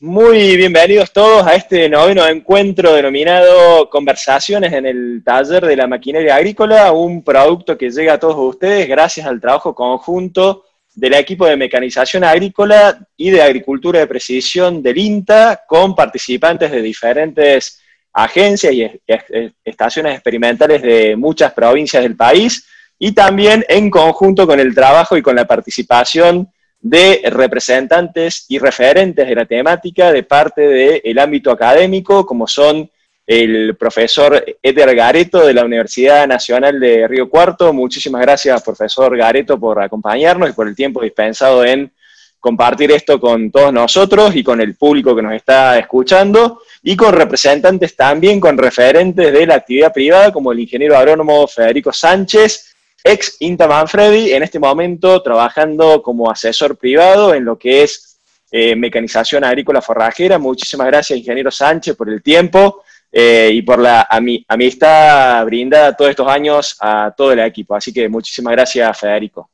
Muy bienvenidos todos a este noveno encuentro denominado Conversaciones en el taller de la maquinaria agrícola, un producto que llega a todos ustedes gracias al trabajo conjunto del equipo de mecanización agrícola y de agricultura de precisión del INTA, con participantes de diferentes agencias y estaciones experimentales de muchas provincias del país, y también en conjunto con el trabajo y con la participación de representantes y referentes de la temática de parte del ámbito académico, como son el profesor Edgar Gareto de la Universidad Nacional de Río Cuarto. Muchísimas gracias, profesor Gareto, por acompañarnos y por el tiempo dispensado en compartir esto con todos nosotros y con el público que nos está escuchando, y con representantes también, con referentes de la actividad privada, como el ingeniero agrónomo Federico Sánchez, ex Inta Manfredi, en este momento trabajando como asesor privado en lo que es eh, mecanización agrícola forrajera. Muchísimas gracias, ingeniero Sánchez, por el tiempo eh, y por la amistad brindada todos estos años a todo el equipo. Así que muchísimas gracias, Federico.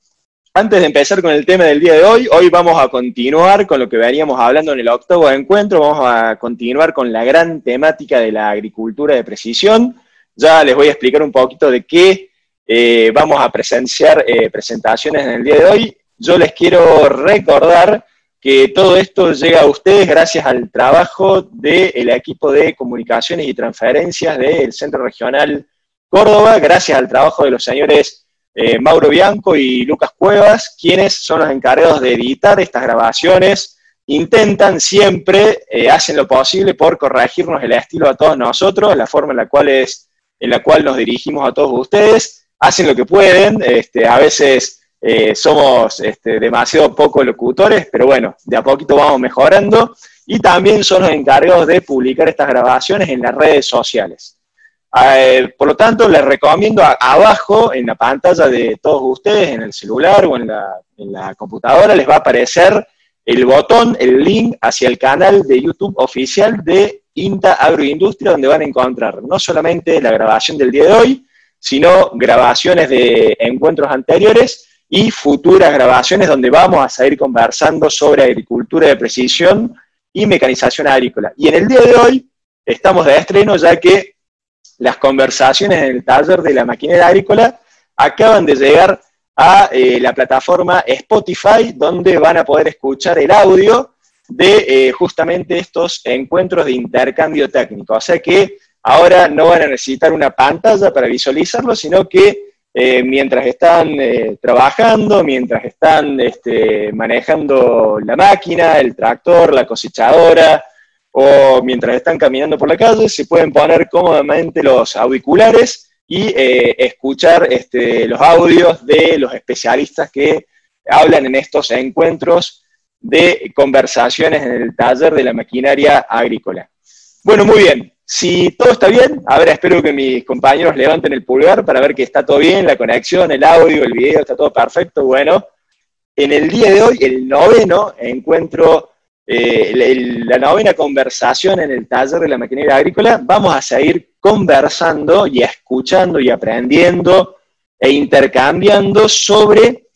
Antes de empezar con el tema del día de hoy, hoy vamos a continuar con lo que veníamos hablando en el octavo encuentro, vamos a continuar con la gran temática de la agricultura de precisión. Ya les voy a explicar un poquito de qué eh, vamos a presenciar eh, presentaciones en el día de hoy. Yo les quiero recordar que todo esto llega a ustedes gracias al trabajo del equipo de comunicaciones y transferencias del Centro Regional Córdoba, gracias al trabajo de los señores eh, Mauro Bianco y Lucas Cuevas, quienes son los encargados de editar estas grabaciones. Intentan siempre, hacen lo posible por corregirnos el estilo a todos nosotros, la forma en la cual, es, en la cual nos dirigimos a todos ustedes hacen lo que pueden, este, a veces eh, somos este, demasiado poco locutores, pero bueno, de a poquito vamos mejorando, y también son los encargados de publicar estas grabaciones en las redes sociales. Eh, por lo tanto, les recomiendo abajo en la pantalla de todos ustedes, en el celular o en la, en la computadora, les va a aparecer el botón, el link hacia el canal de YouTube oficial de INTA Agroindustria, donde van a encontrar no solamente la grabación del día de hoy, sino grabaciones de encuentros anteriores y futuras grabaciones donde vamos a seguir conversando sobre agricultura de precisión y mecanización agrícola. Y en el día de hoy estamos de estreno ya que las conversaciones en el taller de la maquinaria agrícola acaban de llegar a eh, la plataforma Spotify, donde van a poder escuchar el audio de eh, justamente estos encuentros de intercambio técnico. O sea que ahora no van a necesitar una pantalla para visualizarlo, sino que eh, mientras están eh, trabajando, mientras están este, manejando la máquina, el tractor, la cosechadora, o mientras están caminando por la calle, se pueden poner cómodamente los auriculares y eh, escuchar este, los audios de los especialistas que hablan en estos encuentros de conversaciones en el taller de la maquinaria agrícola. Bueno, muy bien. Si todo está bien, a ver, espero que mis compañeros levanten el pulgar para ver que está todo bien, la conexión, el audio, el video, está todo perfecto. Bueno, en el día de hoy, el noveno encuentro, eh, la novena conversación en el taller de la maquinaria agrícola, vamos a seguir conversando y escuchando y aprendiendo e intercambiando sobre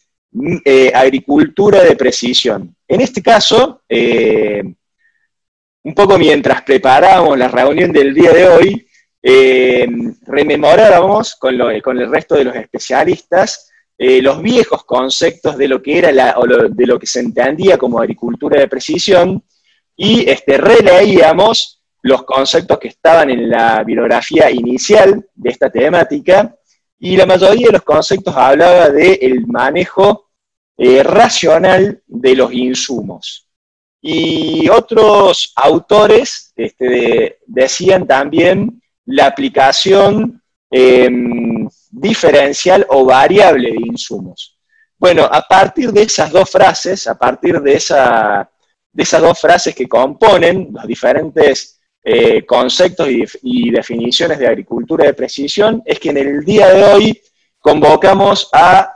eh, agricultura de precisión. En este caso, eh, un poco mientras preparábamos la reunión del día de hoy, eh, rememorábamos con, el resto de los especialistas eh, los viejos conceptos de lo que era la, o de lo que se entendía como agricultura de precisión y este, releíamos los conceptos que estaban en la bibliografía inicial de esta temática y la mayoría de los conceptos hablaba del manejo eh, racional de los insumos. Y otros autores este, decían también la aplicación em, diferencial o variable de insumos. Bueno, a partir de esas dos frases, a partir de, esa, de esas dos frases que componen los diferentes eh, conceptos y, definiciones de agricultura de precisión, es que en el día de hoy convocamos a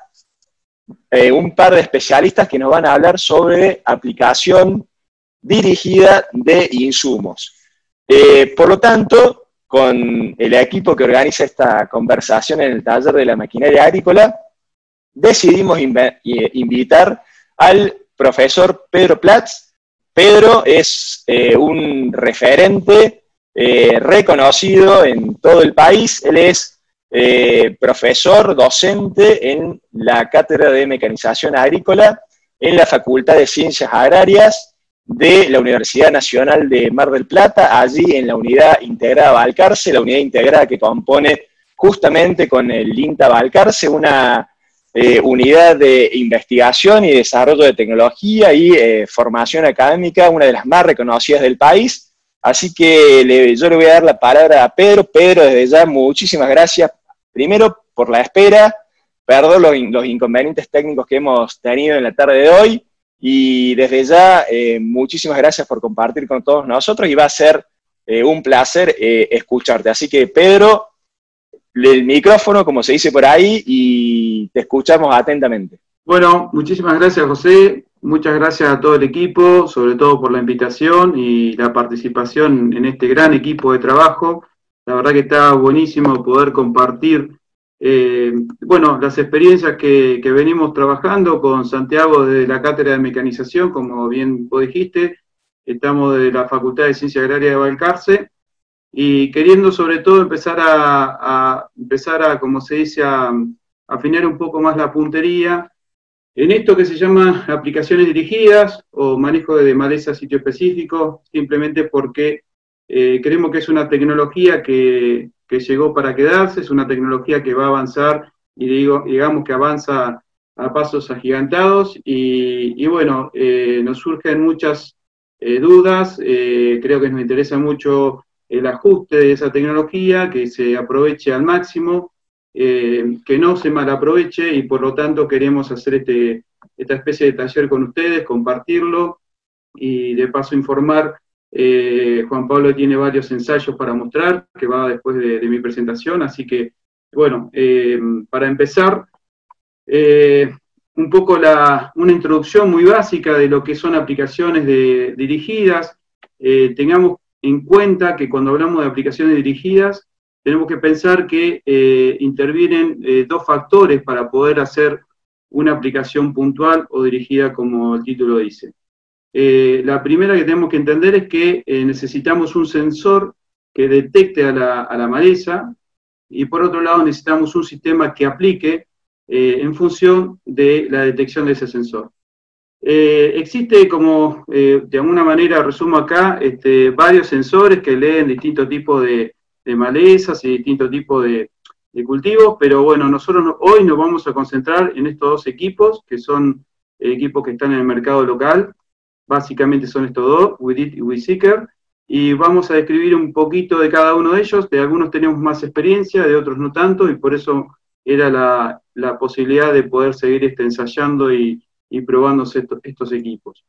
eh, un par de especialistas que nos van a hablar sobre aplicación dirigida de insumos. Eh, por lo tanto, con el equipo que organiza esta conversación en el taller de la maquinaria agrícola, decidimos invitar al profesor Pedro Platz, Pedro es un referente reconocido en todo el país. Él es profesor, docente en la Cátedra de Mecanización Agrícola en la Facultad de Ciencias Agrarias de la Universidad Nacional de Mar del Plata, allí en la unidad integrada Balcarce, la unidad integrada que compone justamente con el INTA Balcarce, una eh, unidad de investigación y desarrollo de tecnología y eh, formación académica, una de las más reconocidas del país. Así que yo le voy a dar la palabra a Pedro. Pedro, desde ya, muchísimas gracias, primero por la espera, perdón los, inconvenientes técnicos que hemos tenido en la tarde de hoy, y desde ya, eh, muchísimas gracias por compartir con todos nosotros y va a ser un placer escucharte. Así que, Pedro, el micrófono, como se dice por ahí, y te escuchamos atentamente. Bueno, muchísimas gracias, José. Muchas gracias a todo el equipo, sobre todo por la invitación y la participación en este gran equipo de trabajo. La verdad que está buenísimo poder compartir, eh, bueno, las experiencias que, venimos trabajando con Santiago desde la Cátedra de Mecanización, como bien vos dijiste. Estamos de la Facultad de Ciencia Agraria de Valcarce y queriendo sobre todo empezar a, empezar a, como se dice, afinar un poco más la puntería en esto que se llama aplicaciones dirigidas o manejo de maleza sitio específico, simplemente porque eh, creemos que es una tecnología que, que, llegó para quedarse, es una tecnología que va a avanzar y digo, digamos que avanza a pasos agigantados y, bueno, eh, nos surgen muchas eh, dudas, creo que nos interesa mucho el ajuste de esa tecnología, que se aproveche al máximo, eh, que no se malaproveche y por lo tanto queremos hacer este, esta especie de taller con ustedes, compartirlo y de paso informar. Eh, Juan Pablo tiene varios ensayos para mostrar, que va después de, mi presentación, así que, bueno, eh, para empezar, un poco la, una introducción muy básica de lo que son aplicaciones de, dirigidas. tengamos en cuenta que cuando hablamos de aplicaciones dirigidas, tenemos que pensar que eh, intervienen eh, dos factores para poder hacer una aplicación puntual o dirigida como el título dice. Eh, la primera que tenemos que entender es que necesitamos un sensor que detecte a la, maleza y por otro lado necesitamos un sistema que aplique en función de la detección de ese sensor. Eh, existe como, eh, de alguna manera, resumo acá, este, varios sensores que leen distintos tipos de, malezas y distintos tipos de, cultivos, pero bueno, nosotros hoy nos vamos a concentrar en estos dos equipos, que son equipos que están en el mercado local, básicamente son estos dos, WeDit y WeSeeker, y vamos a describir un poquito de cada uno de ellos, de algunos tenemos más experiencia, de otros no tanto, y por eso era la, posibilidad de poder seguir este, ensayando y, probándose estos equipos.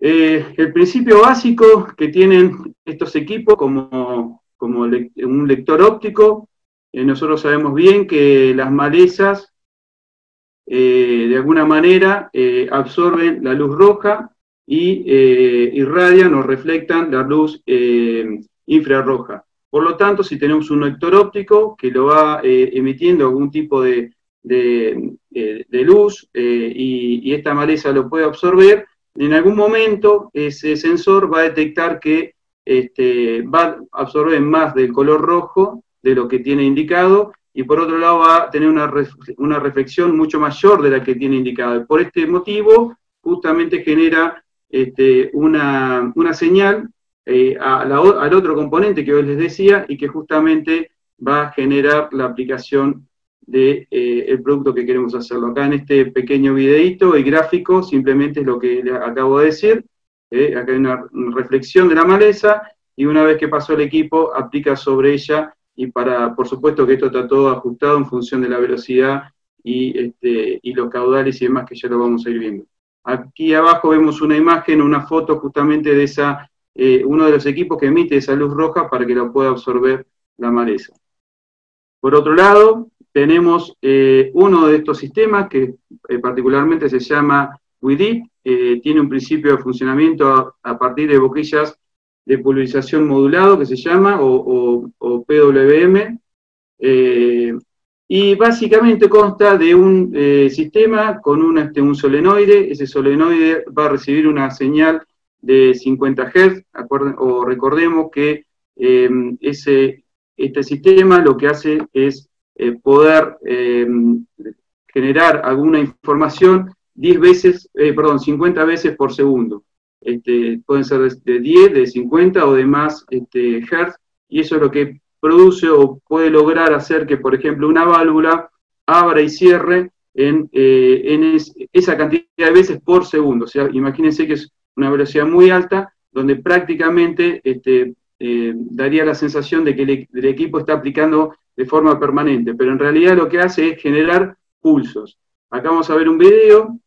Eh, el principio básico que tienen estos equipos como, como un lector óptico, eh, nosotros sabemos bien que las malezas eh, de alguna manera absorben la luz roja y irradian o reflectan la luz infrarroja. Por lo tanto, si tenemos un lector óptico que lo va emitiendo algún tipo de, de, luz eh, y, esta maleza lo puede absorber, en algún momento ese sensor va a detectar que este, va a absorber más del color rojo de lo que tiene indicado y por otro lado va a tener una, una reflexión mucho mayor de la que tiene indicado. Por este motivo, justamente genera este, una, señal eh, al otro componente que hoy les decía y que justamente va a generar la aplicación del de, eh, producto que queremos hacerlo. Acá en este pequeño videito y gráfico simplemente es lo que acabo de decir. Eh, acá hay una reflexión de la maleza y una vez que pasó el equipo aplica sobre ella y para, por supuesto que esto está todo ajustado en función de la velocidad y, este, y los caudales y demás que ya lo vamos a ir viendo. Aquí abajo vemos una imagen, una foto justamente de esa, eh, uno de los equipos que emite esa luz roja para que la pueda absorber la maleza. Por otro lado, tenemos eh, uno de estos sistemas que eh, particularmente se llama WIDIT, tiene un principio de funcionamiento a, partir de boquillas de pulverización modulado que se llama, o, PWM, y básicamente consta de un sistema con un, este, un solenoide, ese solenoide va a recibir una señal de 50 Hz, o recordemos que em, ese, este sistema lo que hace es eh, poder em, generar alguna información 10 veces, eh, perdón, 50 veces por segundo. Este, pueden ser de 10, de 50 o de más este, Hertz, y eso es lo que produce o puede lograr hacer que, por ejemplo, una válvula abra y cierre en, eh, esa cantidad de veces por segundo. O sea, imagínense que es una velocidad muy alta, donde prácticamente este, eh, daría la sensación de que el, equipo está aplicando de forma permanente, pero en realidad lo que hace es generar pulsos. Acá vamos a ver un video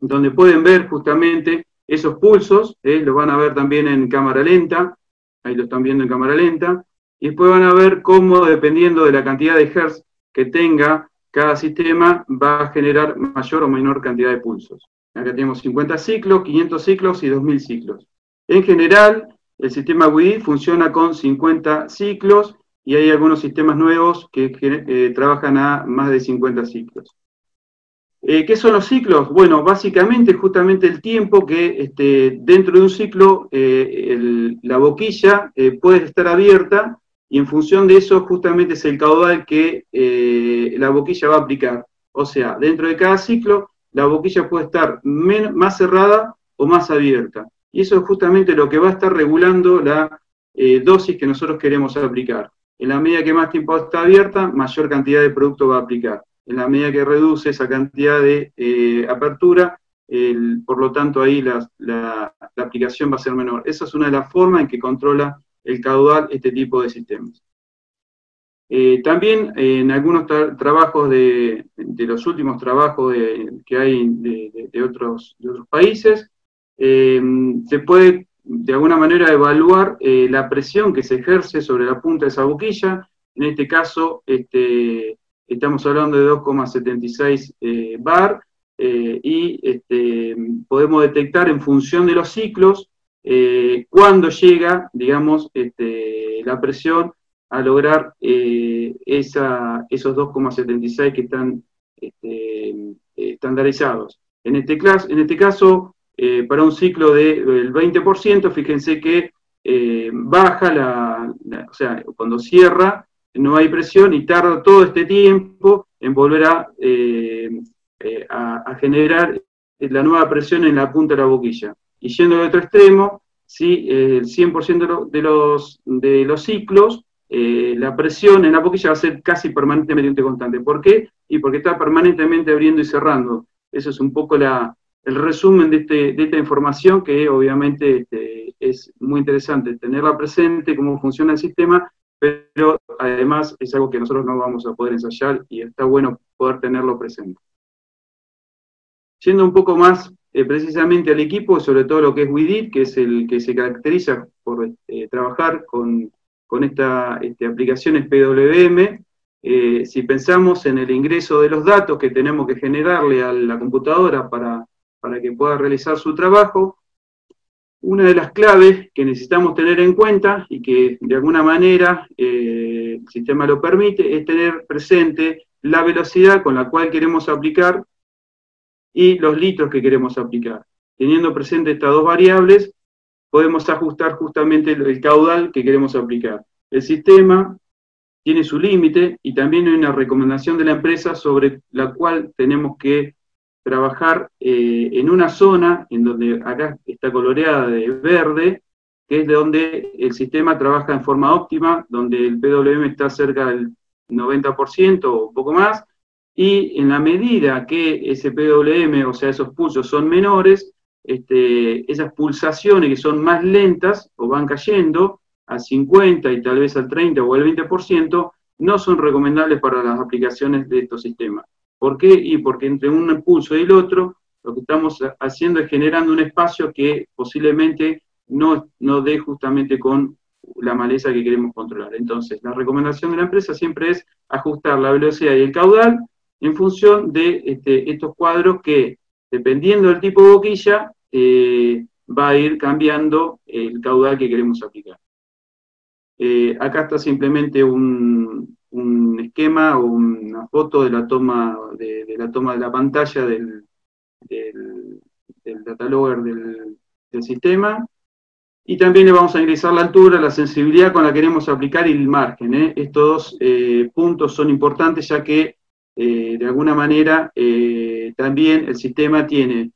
donde pueden ver justamente esos pulsos, ¿eh? lo van a ver también en cámara lenta, ahí lo están viendo en cámara lenta, y después van a ver cómo, dependiendo de la cantidad de hertz que tenga cada sistema, va a generar mayor o menor cantidad de pulsos. Acá tenemos 50 ciclos, 500 ciclos y 2000 ciclos. En general, el sistema WIDI funciona con 50 ciclos y hay algunos sistemas nuevos que, eh, trabajan a más de 50 ciclos. Eh, ¿Qué son los ciclos? Bueno, básicamente justamente el tiempo que este, dentro de un ciclo eh, la boquilla puede estar abierta y en función de eso justamente es el caudal que la boquilla va a aplicar. O sea, dentro de cada ciclo la boquilla puede estar más cerrada o más abierta. Y eso es justamente lo que va a estar regulando la dosis que nosotros queremos aplicar. En la medida que más tiempo está abierta, mayor cantidad de producto va a aplicar. En la medida que reduce esa cantidad de eh, apertura, por lo tanto ahí la, aplicación va a ser menor. Esa es una de las formas en que controla el caudal este tipo de sistemas. Eh, también en algunos trabajos de, los últimos trabajos que hay de, otros, países, eh, se puede de alguna manera evaluar eh, la presión que se ejerce sobre la punta de esa boquilla. En este caso, este, estamos hablando de 2,76 eh, bar eh, y este, podemos detectar en función de los ciclos cuándo llega, digamos, este, la presión a lograr esa, esos 2,76 que están estandarizados. En este, este caso, eh, para un ciclo del 20%, fíjense que eh, baja la, o sea, cuando cierra no hay presión y tarda todo este tiempo en volver eh, a, generar la nueva presión en la punta de la boquilla. Y yendo al otro extremo, si el 100% de los, de los ciclos, la presión en la boquilla va a ser casi permanentemente constante. ¿Por qué? Y porque está permanentemente abriendo y cerrando. Eso es un poco la, el resumen de, este, de esta información que obviamente este, es muy interesante tenerla presente, cómo funciona el sistema, pero además es algo que nosotros no vamos a poder ensayar y está bueno poder tenerlo presente. Yendo un poco más eh, precisamente al equipo, sobre todo lo que es WIDIT, que es el que se caracteriza por eh, trabajar con, con esta este, aplicaciones PWM, eh, si pensamos en el ingreso de los datos que tenemos que generarle a la computadora para para que pueda realizar su trabajo. Una de las claves que necesitamos tener en cuenta y que de alguna manera eh, el sistema lo permite es tener presente la velocidad con la cual queremos aplicar y los litros que queremos aplicar. Teniendo presente estas dos variables, podemos ajustar justamente el caudal que queremos aplicar. El sistema tiene su límite y también hay una recomendación de la empresa sobre la cual tenemos que trabajar eh, en una zona en donde acá está coloreada de verde, que es de donde el sistema trabaja en forma óptima, donde el PWM está cerca del 90% o un poco más, y en la medida que ese PWM, o sea, esos pulsos son menores, este, esas pulsaciones que son más lentas o van cayendo a 50 y tal vez al 30 o al 20%, no son recomendables para las aplicaciones de estos sistemas. ¿Por qué? Y porque entre un impulso y el otro, lo que estamos haciendo es generando un espacio que posiblemente no, no dé justamente con la maleza que queremos controlar. Entonces, la recomendación de la empresa siempre es ajustar la velocidad y el caudal en función de este, estos cuadros que, dependiendo del tipo de boquilla, eh, va a ir cambiando el caudal que queremos aplicar. Eh, acá está simplemente un, esquema o una foto de la toma de, la toma de la pantalla del, del, del datalogger del, sistema. y también le vamos a ingresar la altura, la sensibilidad con la que queremos aplicar y el margen. ¿eh? Estos dos puntos son importantes ya que eh, de alguna manera también el sistema tiene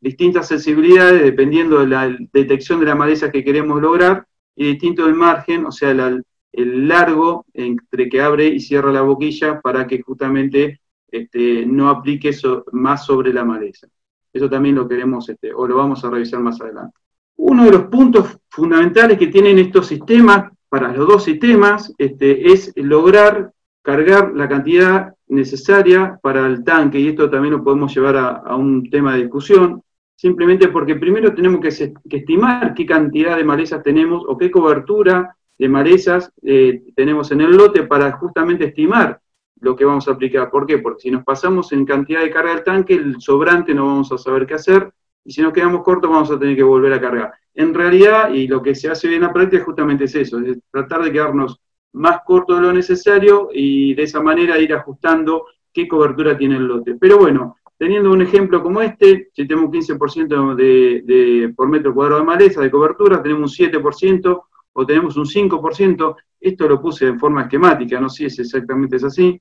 distintas sensibilidades dependiendo de la detección de la maleza que queremos lograr y distinto el margen, o sea, el largo entre que abre y cierra la boquilla para que justamente este, no aplique más sobre la maleza. Eso también lo queremos, este, o lo vamos a revisar más adelante. Uno de los puntos fundamentales que tienen estos sistemas, para los dos sistemas, este, es lograr cargar la cantidad necesaria para el tanque, y esto también lo podemos llevar a, un tema de discusión, simplemente porque primero tenemos que, estimar qué cantidad de malezas tenemos o qué cobertura de malezas eh, tenemos en el lote para justamente estimar lo que vamos a aplicar. ¿Por qué? Porque si nos pasamos en cantidad de carga del tanque, el sobrante no vamos a saber qué hacer, y si nos quedamos cortos vamos a tener que volver a cargar. En realidad, y lo que se hace bien en la práctica justamente es eso, es tratar de quedarnos más corto de lo necesario y de esa manera ir ajustando qué cobertura tiene el lote. Pero bueno, teniendo un ejemplo como este, si tenemos 15% de, de, por metro cuadrado de maleza de cobertura, tenemos un 7% o tenemos un 5%, esto lo puse en forma esquemática, no sé si exactamente es así,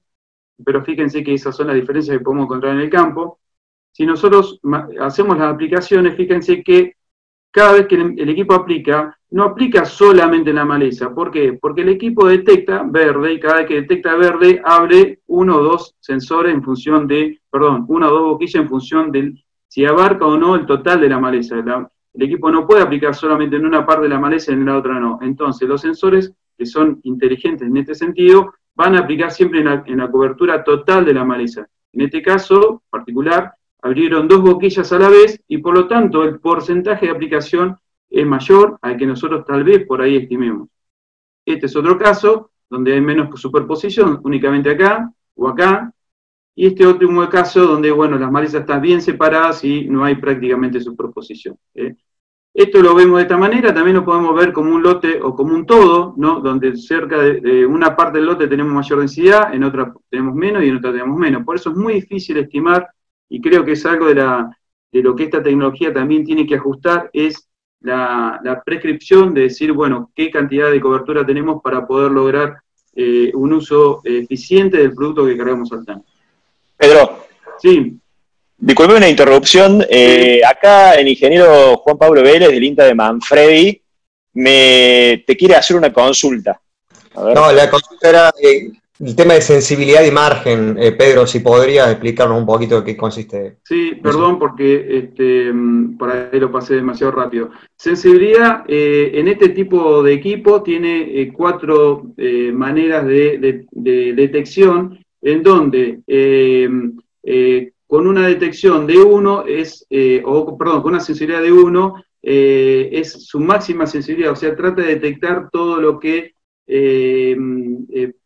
pero fíjense que esas son las diferencias que podemos encontrar en el campo. Si nosotros hacemos las aplicaciones, fíjense que cada vez que el equipo aplica, no aplica solamente en la maleza. ¿Por qué? Porque el equipo detecta verde y cada vez que detecta verde abre uno o dos sensores en función de, perdón, una o dos boquillas en función de si abarca o no el total de la maleza. el equipo no puede aplicar solamente en una parte de la maleza y en la otra no. Entonces los sensores, que son inteligentes en este sentido, van a aplicar siempre en la, cobertura total de la maleza. En este caso particular, abrieron dos boquillas a la vez y por lo tanto el porcentaje de aplicación es mayor al que nosotros tal vez por ahí estimemos. Este es otro caso donde hay menos superposición, únicamente acá o acá, y este último caso donde, bueno, las malezas están bien separadas y no hay prácticamente superposición. ¿eh? Esto lo vemos de esta manera, también lo podemos ver como un lote o como un todo, ¿no? donde cerca de, una parte del lote tenemos mayor densidad, en otra tenemos menos y en otra tenemos menos. Por eso es muy difícil estimar, y creo que es algo de, la, de lo que esta tecnología también tiene que ajustar, es la, prescripción de decir, bueno, qué cantidad de cobertura tenemos para poder lograr eh, un uso eficiente del producto que cargamos al tanque. Pedro. Sí. Disculpe una interrupción. Eh, acá el ingeniero Juan Pablo Vélez del INTA de Manfredi me, te quiere hacer una consulta. No, la consulta era eh, el tema de sensibilidad y margen. Eh, Pedro, si podrías explicarnos un poquito de qué consiste. Sí, perdón porque este, por ahí lo pasé demasiado rápido. Sensibilidad en este tipo de equipo tiene cuatro maneras de, detección en donde con una detección de 1 es, eh, o perdón, con una sensibilidad de 1 eh, es su máxima sensibilidad, o sea, trata de detectar todo lo que eh,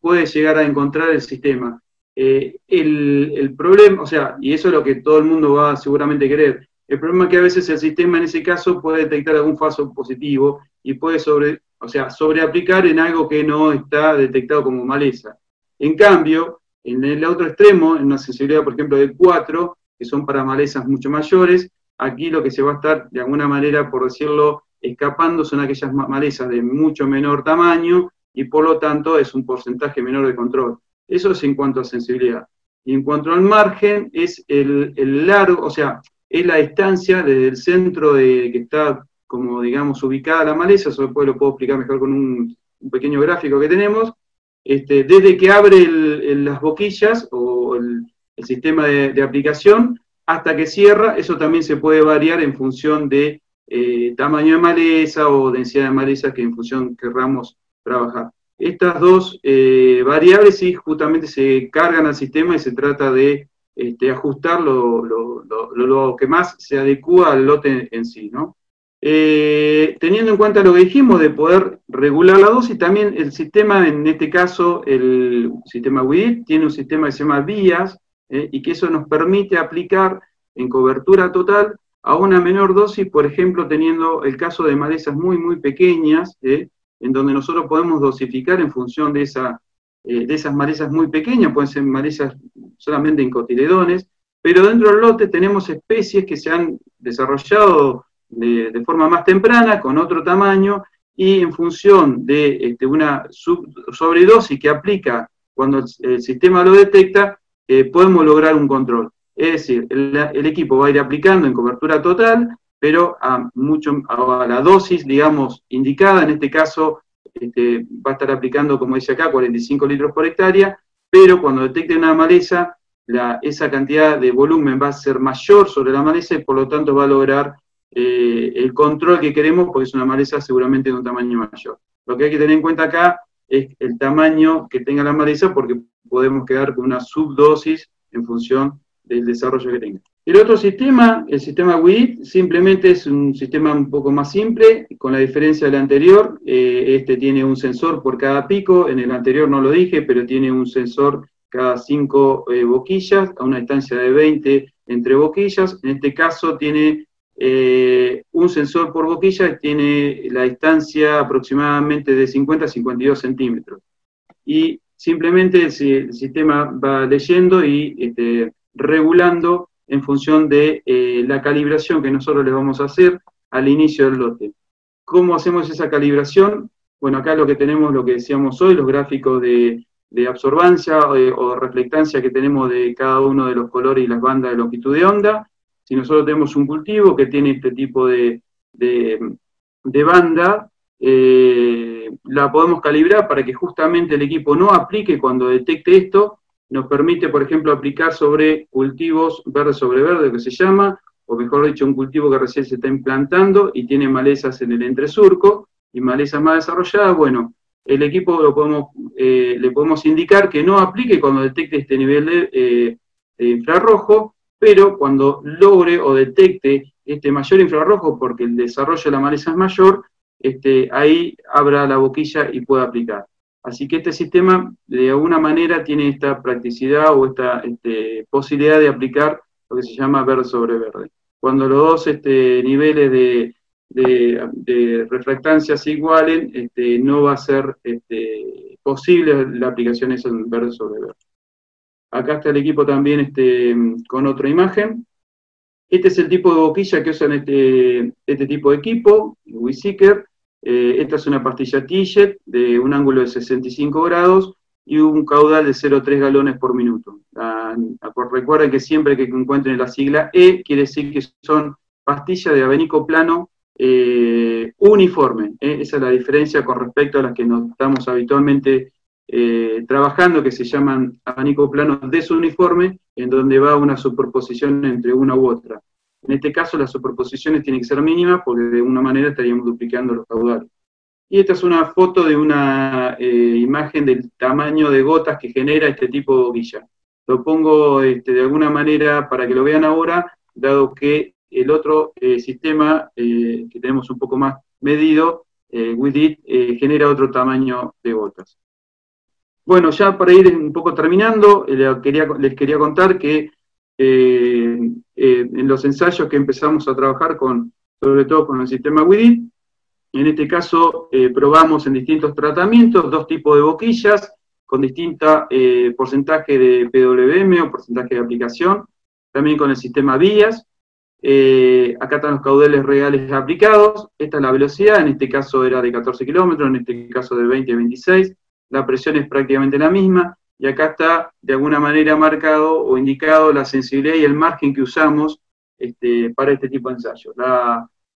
puede llegar a encontrar el sistema. El, problema, o sea, y eso es lo que todo el mundo va a seguramente querer, el problema es que a veces el sistema en ese caso puede detectar algún falso positivo y puede sobre, o sea, sobreaplicar en algo que no está detectado como maleza. En cambio, en el otro extremo, en una sensibilidad, por ejemplo, de 4, que son para malezas mucho mayores, aquí lo que se va a estar, de alguna manera, por decirlo, escapando son aquellas malezas de mucho menor tamaño y por lo tanto es un porcentaje menor de control. Eso es en cuanto a sensibilidad. Y en cuanto al margen, es el, largo, o sea, es la distancia desde el centro de que está, como digamos, ubicada la maleza, eso después lo puedo explicar mejor con un pequeño gráfico que tenemos, este, desde que abre las boquillas o el, sistema de, aplicación hasta que cierra, eso también se puede variar en función de eh, tamaño de maleza o densidad de maleza que en función querramos trabajar. Estas dos eh, variables sí justamente se cargan al sistema y se trata de este, ajustar lo, que más se adecua al lote en sí, ¿no? Eh, teniendo en cuenta lo que dijimos de poder regular la dosis, también el sistema, en este caso el sistema WID, tiene un sistema que se llama vías eh, y que eso nos permite aplicar en cobertura total a una menor dosis, por ejemplo, teniendo el caso de malezas muy, muy pequeñas, eh, en donde nosotros podemos dosificar en función de, esa, de esas malezas muy pequeñas, pueden ser malezas solamente en cotiledones, pero dentro del lote tenemos especies que se han desarrollado de, forma más temprana, con otro tamaño, y en función de este, una sobredosis que aplica cuando el, sistema lo detecta, eh, podemos lograr un control. Es decir, el, equipo va a ir aplicando en cobertura total, pero a, mucho, a la dosis, digamos, indicada, en este caso este, va a estar aplicando, como dice acá, 45 litros por hectárea, pero cuando detecte una maleza, esa cantidad de volumen va a ser mayor sobre la maleza y por lo tanto va a lograr eh, el control que queremos porque es una maleza seguramente de un tamaño mayor. Lo que hay que tener en cuenta acá es el tamaño que tenga la maleza porque podemos quedar con una subdosis en función del desarrollo que tenga. El otro sistema, el sistema WID, simplemente es un sistema un poco más simple, con la diferencia del anterior. Eh, este tiene un sensor por cada pico, en el anterior no lo dije, pero tiene un sensor cada cinco eh, boquillas, a una distancia de 20 entre boquillas. En este caso tiene eh, un sensor por boquilla, tiene la distancia aproximadamente de 50 a 52 centímetros. Y simplemente el, sistema va leyendo y este, regulando en función de eh, la calibración que nosotros le vamos a hacer al inicio del lote. ¿Cómo hacemos esa calibración? Bueno, acá lo que tenemos, lo que decíamos hoy, los gráficos de, absorbancia eh, o reflectancia que tenemos de cada uno de los colores y las bandas de longitud de onda. Si nosotros tenemos un cultivo que tiene este tipo de, banda, eh, la podemos calibrar para que justamente el equipo no aplique cuando detecte esto, nos permite, por ejemplo, aplicar sobre cultivos verde sobre verde, que se llama, o mejor dicho, un cultivo que recién se está implantando y tiene malezas en el entresurco y malezas más desarrolladas, bueno, el equipo lo podemos, eh, le podemos indicar que no aplique cuando detecte este nivel de, eh, infrarrojo, pero cuando logre o detecte este mayor infrarrojo, porque el desarrollo de la maleza es mayor, este, ahí abra la boquilla y pueda aplicar. Así que este sistema de alguna manera tiene esta practicidad o esta este, posibilidad de aplicar lo que se llama verde sobre verde. Cuando los dos este, niveles de, refractancia se igualen, este, no va a ser posible la aplicación en verde sobre verde. Acá está el equipo también con otra imagen. Este es el tipo de boquilla que usan este, este tipo de equipo, WeSeeker. Eh, esta es una pastilla T-Jet de un ángulo de 65 grados y un caudal de 0,3 galones por minuto. recuerden que siempre que encuentren la sigla E, quiere decir que son pastillas de abanico plano eh, uniforme. ¿eh? Esa es la diferencia con respecto a las que nos estamos habitualmente trabajando, que se llaman abanico plano desuniforme, en donde va una superposición entre una u otra. En este caso las superposiciones tienen que ser mínimas porque de una manera estaríamos duplicando los caudales. Y esta es una foto de una eh, imagen del tamaño de gotas que genera este tipo de boquilla. Lo pongo este, de alguna manera para que lo vean ahora, dado que el otro eh, sistema eh, que tenemos un poco más medido, WIDIT, genera otro tamaño de gotas. Bueno, ya para ir un poco terminando, les quería contar que eh, eh, en los ensayos que empezamos a trabajar con, sobre todo con el sistema WIDIT. En este caso eh, probamos en distintos tratamientos dos tipos de boquillas con distinta porcentaje de PWM o porcentaje de aplicación, también con el sistema vías. acá están los caudales reales aplicados, esta es la velocidad, en este caso era de 14 kilómetros, en este caso de 20 a 26, la presión es prácticamente la misma, y acá está de alguna manera marcado o indicado la sensibilidad y el margen que usamos este, para este tipo de ensayos.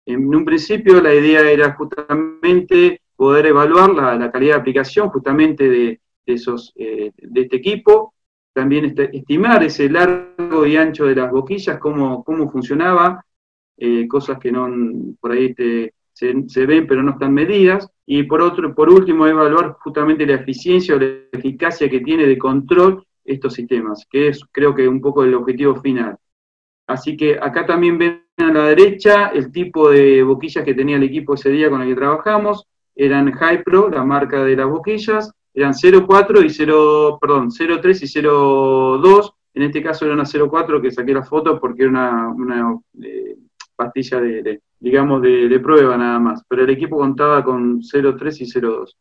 en un principio la idea era justamente poder evaluar la, calidad de aplicación justamente de, esos, eh, de este equipo, también este, estimar ese largo y ancho de las boquillas, cómo, cómo funcionaba, eh, cosas que no por ahí este, se, ven pero no están medidas, y por, otro, por último evaluar justamente la eficiencia o la eficacia que tiene de control estos sistemas, que es creo que un poco el objetivo final. Así que acá también ven a la derecha el tipo de boquillas que tenía el equipo ese día con el que trabajamos, eran Hypro, la marca de las boquillas, eran 0,4 y 0, perdón, 0,3 y 0,2, en este caso era una 0,4 que saqué la foto porque era una, eh, pastilla de, digamos, de, prueba nada más, pero el equipo contaba con 0,3 y 0,2,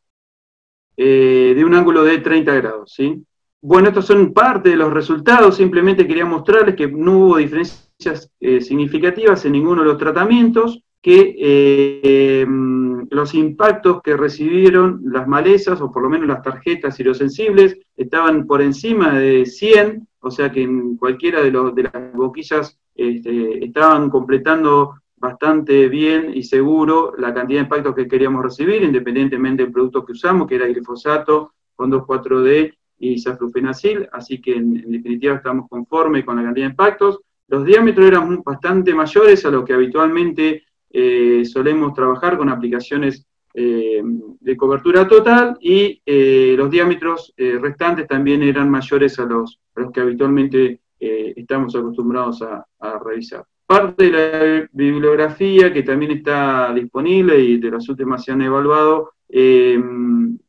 eh, de un ángulo de 30 grados, ¿sí? Bueno, estos son parte de los resultados, simplemente quería mostrarles que no hubo diferencias eh, significativas en ninguno de los tratamientos, que eh, em, los impactos que recibieron las malezas, o por lo menos las tarjetas sensibles estaban por encima de 100, o sea que en cualquiera de, los, de las boquillas este, estaban completando bastante bien y seguro la cantidad de impactos que queríamos recibir, independientemente del producto que usamos, que era glifosato con 2,4-D y saflufenacil, así que en, definitiva estamos conformes con la cantidad de impactos. Los diámetros eran bastante mayores a lo que habitualmente eh, solemos trabajar con aplicaciones eh, de cobertura total y eh, los diámetros restantes también eran mayores a los, los que habitualmente estamos acostumbrados a, revisar. Parte de la bibliografía que también está disponible y de las últimas se han evaluado,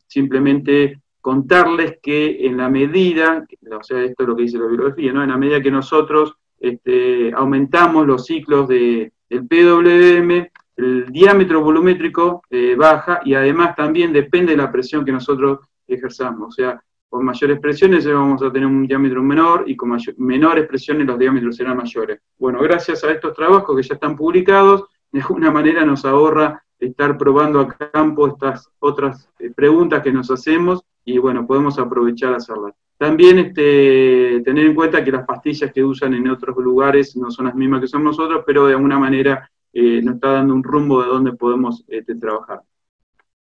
simplemente contarles que en la medida, o sea, esto es lo que dice la bibliografía, ¿no? en la medida que nosotros este, aumentamos los ciclos de, del PWM, el diámetro volumétrico eh, baja y además también depende de la presión que nosotros ejerzamos. O sea, con mayores presiones vamos a tener un diámetro menor y con menores presiones los diámetros serán mayores. Bueno, gracias a estos trabajos que ya están publicados, de alguna manera nos ahorra estar probando a campo estas otras eh, preguntas que nos hacemos y bueno, podemos aprovechar a hacerlas. También este, tener en cuenta que las pastillas que usan en otros lugares no son las mismas que son nosotros, pero de alguna manera eh, nos está dando un rumbo de dónde podemos este, trabajar.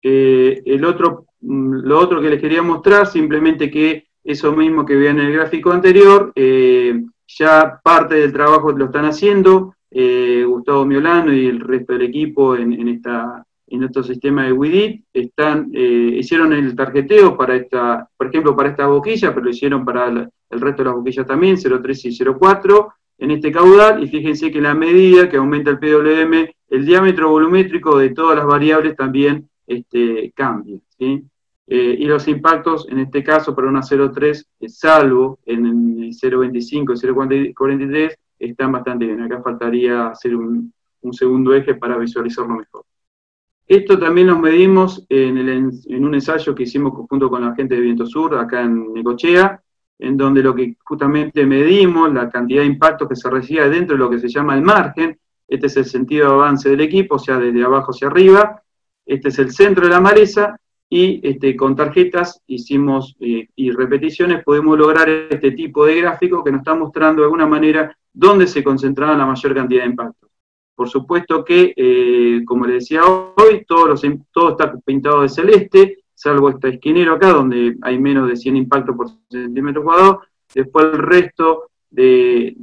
Eh, el otro, mm, lo otro que les quería mostrar, simplemente que eso mismo que vean en el gráfico anterior, eh, ya parte del trabajo lo están haciendo, Gustavo Miolano y el resto del equipo en, en esta en nuestro sistema de WIDIT, están, eh, hicieron el tarjeteo para esta, por ejemplo, para esta boquilla, pero lo hicieron para el resto de las boquillas también, 0,3 y 0,4, en este caudal, y fíjense que la medida que aumenta el PWM, el diámetro volumétrico de todas las variables también este, cambia. Eh, y los impactos, en este caso, para una 0,3, eh, salvo en el 0,25 y 0,43, están bastante bien. Acá faltaría hacer un, un segundo eje para visualizarlo mejor. Esto también lo medimos en, un ensayo que hicimos junto con la gente de Viento Sur, acá en Necochea, en donde lo que justamente medimos, la cantidad de impactos que se recibía dentro de lo que se llama el margen, este es el sentido de avance del equipo, o sea, desde abajo hacia arriba, este es el centro de la maleza, y este, con tarjetas hicimos eh, y repeticiones podemos lograr este tipo de gráfico que nos está mostrando de alguna manera dónde se concentraba la mayor cantidad de impactos. Por supuesto que, eh, como les decía hoy, todo, todo está pintado de celeste, salvo este esquinero acá, donde hay menos de 100 impactos por centímetro cuadrado. Después el resto de,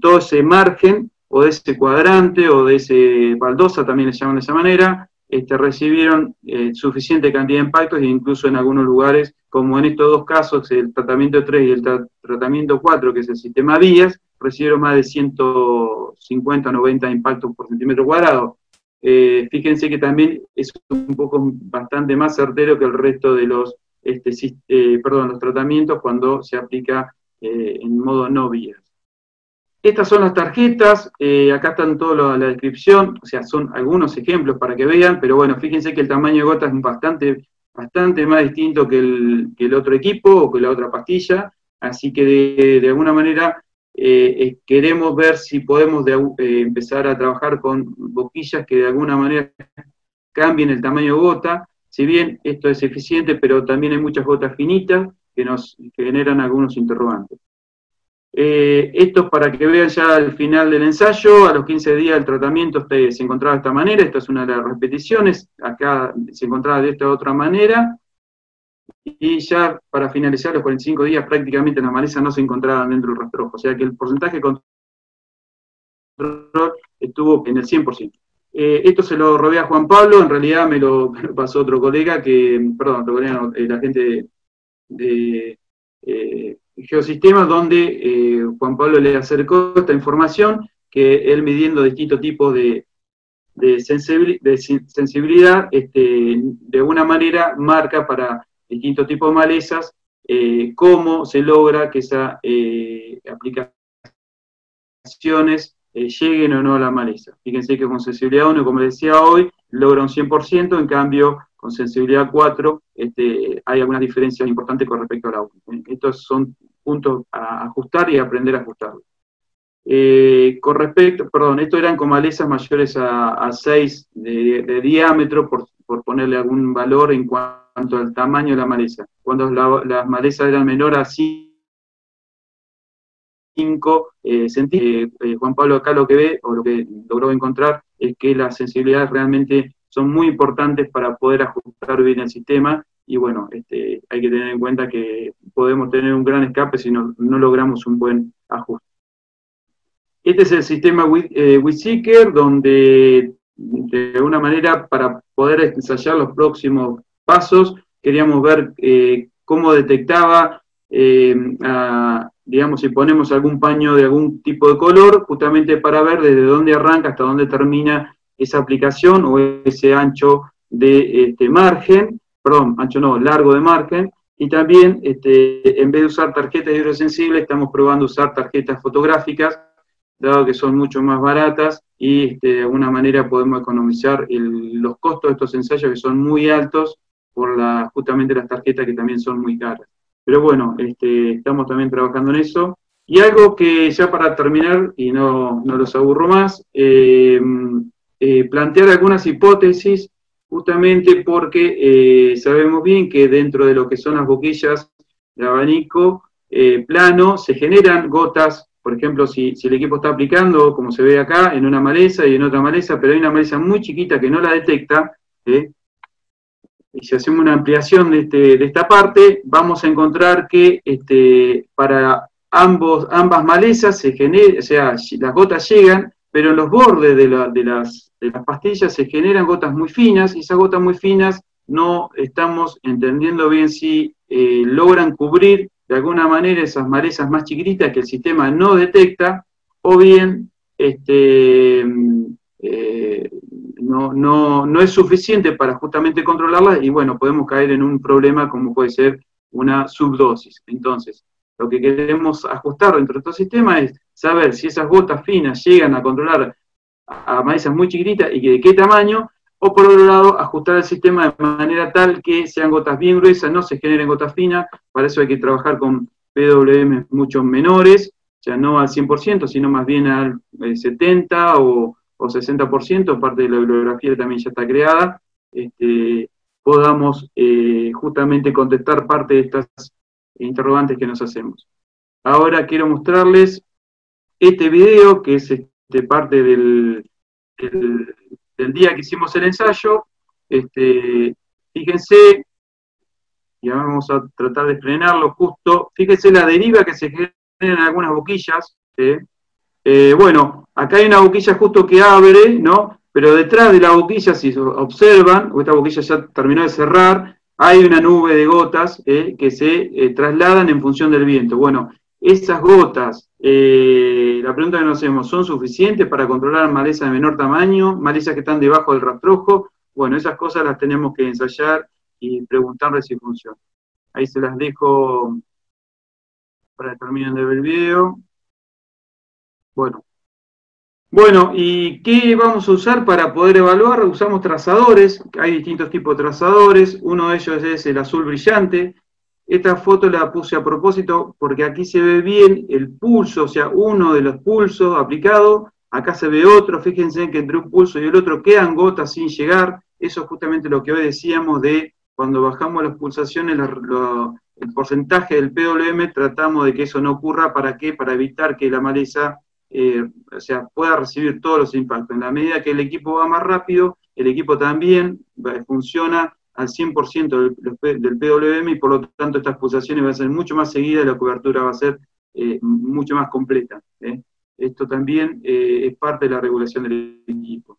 todo ese margen, o de ese cuadrante, o de ese baldosa, también le llaman de esa manera, este, recibieron eh, suficiente cantidad de impactos e incluso en algunos lugares, como en estos dos casos, el tratamiento 3 y el tratamiento 4, que es el sistema vías, recibieron más de 150 90 impactos por centímetro cuadrado. Eh, fíjense que también es un poco bastante más certero que el resto de los, este, eh, perdón, los tratamientos cuando se aplica eh, en modo no vías. Estas son las tarjetas, acá están toda la descripción, o sea, son algunos ejemplos para que vean, pero bueno, fíjense que el tamaño de gota es bastante, bastante más distinto que el, otro equipo o que la otra pastilla, así que de alguna manera eh, eh, queremos ver si podemos eh, empezar a trabajar con boquillas que de alguna manera cambien el tamaño de gota. Si bien esto es eficiente, pero también hay muchas gotas finitas que nos generan algunos interrogantes. esto es para que vean ya al final del ensayo, a los 15 días el tratamiento se encontraba de esta manera, esta es una de las repeticiones, acá se encontraba de esta otra manera, y ya para finalizar los 45 días prácticamente las malezas no se encontraban dentro del rastrojo, o sea que el porcentaje de control estuvo en el 100%. Eh, esto se lo robé a Juan Pablo, en realidad me lo, pasó otro colega, que, perdón, otro colega, eh, la gente de, eh, Geosistemas, donde Juan Pablo le acercó esta información, que él midiendo distintos tipos de, de, sensibilidad, este, de alguna manera marca para distintos tipos de malezas, eh, cómo se logra que esas eh, aplicaciones eh, lleguen o no a la maleza. Fíjense que con sensibilidad 1, como decía hoy, logra un 100%, en cambio con sensibilidad 4 este, hay algunas diferencias importantes con respecto a la 1. Estos son puntos a ajustar y aprender a ajustarlos. Con respecto, perdón, esto eran con malezas mayores a, 6 de, diámetro, por, ponerle algún valor en cuanto al tamaño de la maleza. Cuando las malezas eran menor a 5 eh, centímetros, eh, Juan Pablo acá lo que ve, o lo que logró encontrar, es que las sensibilidades realmente son muy importantes para poder ajustar bien el sistema y bueno, este, hay que tener en cuenta que podemos tener un gran escape si no, no logramos un buen ajuste. Este es el sistema WeSeeker, eh, donde de alguna manera para poder ensayar los próximos pasos, queríamos ver eh, cómo detectaba, eh, digamos, si ponemos algún paño de algún tipo de color, justamente para ver desde dónde arranca hasta dónde termina esa aplicación o ese ancho de este, margen, perdón, ancho no, largo de margen, y también este, en vez de usar tarjetas hidrosensibles, estamos probando usar tarjetas fotográficas dado que son mucho más baratas y este, de alguna manera podemos economizar los costos de estos ensayos que son muy altos por la, justamente las tarjetas que también son muy caras. Pero bueno, este, estamos también trabajando en eso. Y algo que ya para terminar, y no, no los aburro más, eh, eh, plantear algunas hipótesis justamente porque eh, sabemos bien que dentro de lo que son las boquillas de abanico plano se generan gotas por ejemplo, si, el equipo está aplicando, como se ve acá, en una maleza y en otra maleza, pero hay una maleza muy chiquita que no la detecta, ¿eh? Y si hacemos una ampliación de, este, esta parte, vamos a encontrar que este, para ambos, ambas malezas se genera, o sea, las gotas llegan, pero en los bordes de, las, pastillas se generan gotas muy finas, y esas gotas muy finas no estamos entendiendo bien si eh, logran cubrir de alguna manera esas malezas más chiquititas que el sistema no detecta, o bien este, eh, no, no, es suficiente para justamente controlarlas y bueno, podemos caer en un problema como puede ser una subdosis. Entonces, lo que queremos ajustar dentro de estos sistemas es saber si esas gotas finas llegan a controlar a malezas muy chiquititas y de qué tamaño, o por otro lado, ajustar el sistema de manera tal que sean gotas bien gruesas, no se generen gotas finas, para eso hay que trabajar con PWM mucho menores, ya no al 100%, sino más bien al 70% eh, o, 60%, parte de la bibliografía también ya está creada, este, podamos eh, justamente contestar parte de estas interrogantes que nos hacemos. Ahora quiero mostrarles este video, que es este, parte del, del día que hicimos el ensayo, este, fíjense, y ahora vamos a tratar de frenarlo justo, fíjense la deriva que se genera en algunas boquillas, bueno, acá hay una boquilla justo que abre, ¿no? Pero detrás de la boquilla, si observan, esta boquilla ya terminó de cerrar, hay una nube de gotas eh, que se eh, trasladan en función del viento. Bueno, esas gotas, eh, la pregunta que nos hacemos, ¿son suficientes para controlar malezas de menor tamaño, malezas que están debajo del rastrojo? Bueno, esas cosas las tenemos que ensayar y preguntarle si funcionan. Ahí se las dejo para que terminen de ver el video. Bueno. Bueno, ¿y qué vamos a usar para poder evaluar? Usamos trazadores, hay distintos tipos de trazadores, uno de ellos es el azul brillante, esta foto la puse a propósito porque aquí se ve bien el pulso, o sea, uno de los pulsos aplicado, acá se ve otro, fíjense que entre un pulso y el otro quedan gotas sin llegar, eso es justamente lo que hoy decíamos de cuando bajamos las pulsaciones, el porcentaje del PWM, tratamos de que eso no ocurra, ¿para qué? Para evitar que la maleza eh, o sea, pueda recibir todos los impactos. En la medida que el equipo va más rápido, el equipo también funciona al 100% del, del, PWM y por lo tanto estas pulsaciones van a ser mucho más seguidas y la cobertura va a ser eh, mucho más completa. ¿eh? Esto también eh, es parte de la regulación del equipo.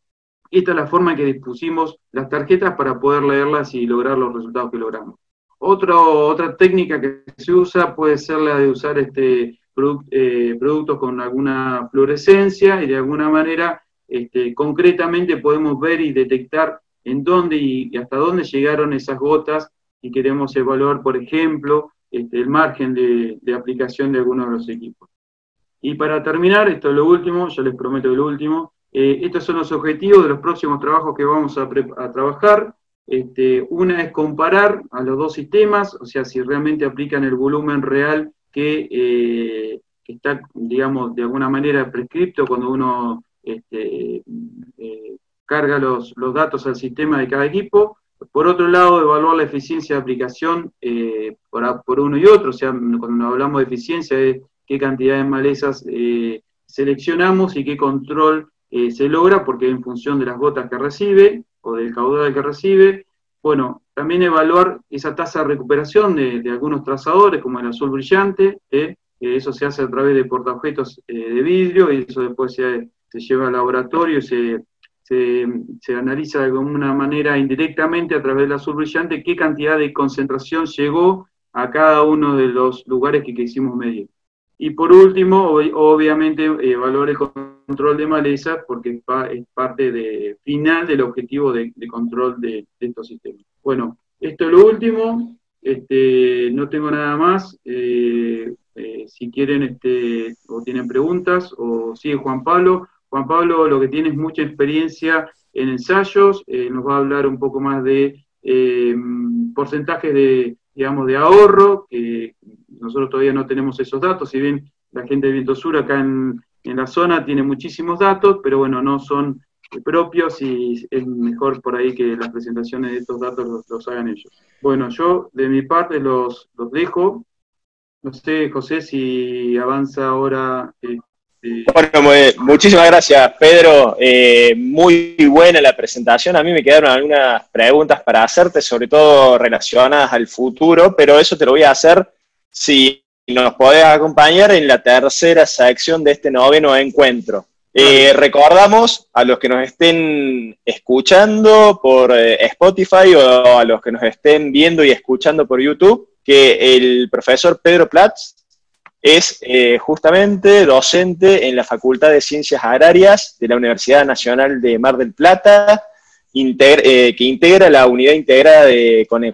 Esta es la forma en que dispusimos las tarjetas para poder leerlas y lograr los resultados que logramos. otra técnica que se usa puede ser la de usar este, productos con alguna fluorescencia y de alguna manera este, concretamente podemos ver y detectar en dónde y hasta dónde llegaron esas gotas y queremos evaluar, por ejemplo, este, el margen de, aplicación de algunos de los equipos. Y para terminar, esto es lo último, yo les prometo lo último, eh, estos son los objetivos de los próximos trabajos que vamos a, trabajar. Este, una es comparar a los dos sistemas, o sea, si realmente aplican el volumen real que, eh, que está, digamos, de alguna manera prescripto cuando uno este, eh, carga los, los, datos al sistema de cada equipo. Por otro lado, evaluar la eficiencia de aplicación eh, por, por, uno y otro, o sea, cuando hablamos de eficiencia es qué cantidad de malezas eh, seleccionamos y qué control se logra, porque en función de las gotas que recibe o del caudal que recibe. Bueno, también evaluar esa tasa de recuperación de, algunos trazadores, como el azul brillante, eso se hace a través de portaobjetos de vidrio y eso después se se lleva al laboratorio, se, se, analiza de alguna manera indirectamente a través del azul brillante qué cantidad de concentración llegó a cada uno de los lugares que quisimos medir. Y por último, obviamente, evaluar el control de maleza, porque es parte de, final del objetivo de, control de, estos sistemas. Bueno, esto es lo último. Este, no tengo nada más. Eh, eh, si quieren este, o tienen preguntas, o sigue Juan Pablo. Juan Pablo lo que tiene es mucha experiencia en ensayos, eh, nos va a hablar un poco más de eh, porcentajes de, digamos, de ahorro, que nosotros todavía no tenemos esos datos, si bien la gente de Viento Sur acá en, la zona tiene muchísimos datos, pero bueno, no son propios y es mejor por ahí que las presentaciones de estos datos los, hagan ellos. Bueno, yo de mi parte los, los dejo. No sé, José, si avanza ahora eh, bueno, muchísimas gracias, Pedro. Eh, muy buena la presentación. A mí me quedaron algunas preguntas para hacerte, sobre todo relacionadas al futuro, pero eso te lo voy a hacer si nos podés acompañar en la tercera sección de este noveno encuentro. Eh, recordamos a los que nos estén escuchando por eh, Spotify o a los que nos estén viendo y escuchando por YouTube que el profesor Pedro Platz es eh, justamente docente en la Facultad de Ciencias Agrarias de la Universidad Nacional de Mar del Plata, eh, que integra la unidad integrada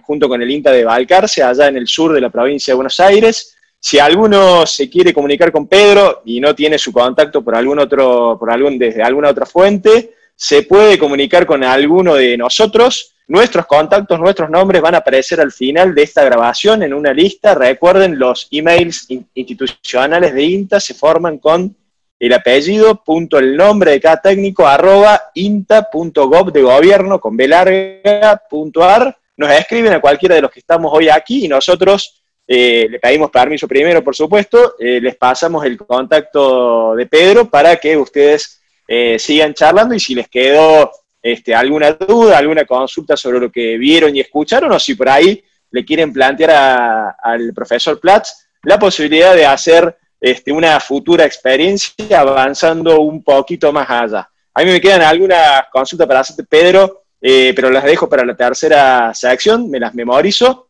junto con el INTA de Balcarce, allá en el sur de la provincia de Buenos Aires. Si alguno se quiere comunicar con Pedro y no tiene su contacto por algún otro, por algún, desde alguna otra fuente, se puede comunicar con alguno de nosotros Nuestros contactos, nuestros nombres van a aparecer al final de esta grabación en una lista. Recuerden, los emails institucionales de INTA se forman con el apellido, punto el nombre de cada técnico, arroba inta.gov de gobierno con B. Nos escriben a cualquiera de los que estamos hoy aquí y nosotros eh, le pedimos permiso primero, por supuesto, eh, les pasamos el contacto de Pedro para que ustedes eh, sigan charlando y si les quedó este, alguna duda, alguna consulta sobre lo que vieron y escucharon, o si por ahí le quieren plantear al profesor Platz la posibilidad de hacer este, una futura experiencia avanzando un poquito más allá. A mí me quedan algunas consultas para hacerte, Pedro, eh, pero las dejo para la tercera sección, me las memorizo.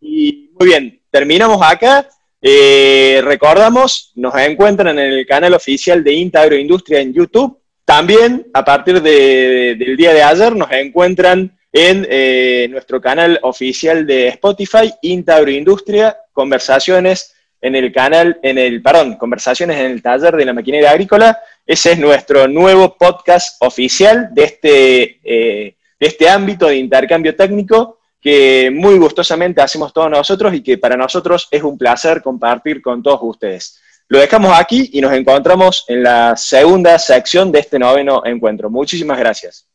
Y muy bien, terminamos acá. Eh, recordamos, nos encuentran en el canal oficial de Inta Agroindustria en YouTube también, a partir del día de ayer, nos encuentran en eh, nuestro canal oficial de Spotify, Inta Industria, conversaciones en el canal, en el, perdón, conversaciones en el taller de la maquinaria agrícola. Ese es nuestro nuevo podcast oficial de este, eh, de este ámbito de intercambio técnico que muy gustosamente hacemos todos nosotros y que para nosotros es un placer compartir con todos ustedes. Lo dejamos aquí y nos encontramos en la segunda sección de este noveno encuentro. Muchísimas gracias.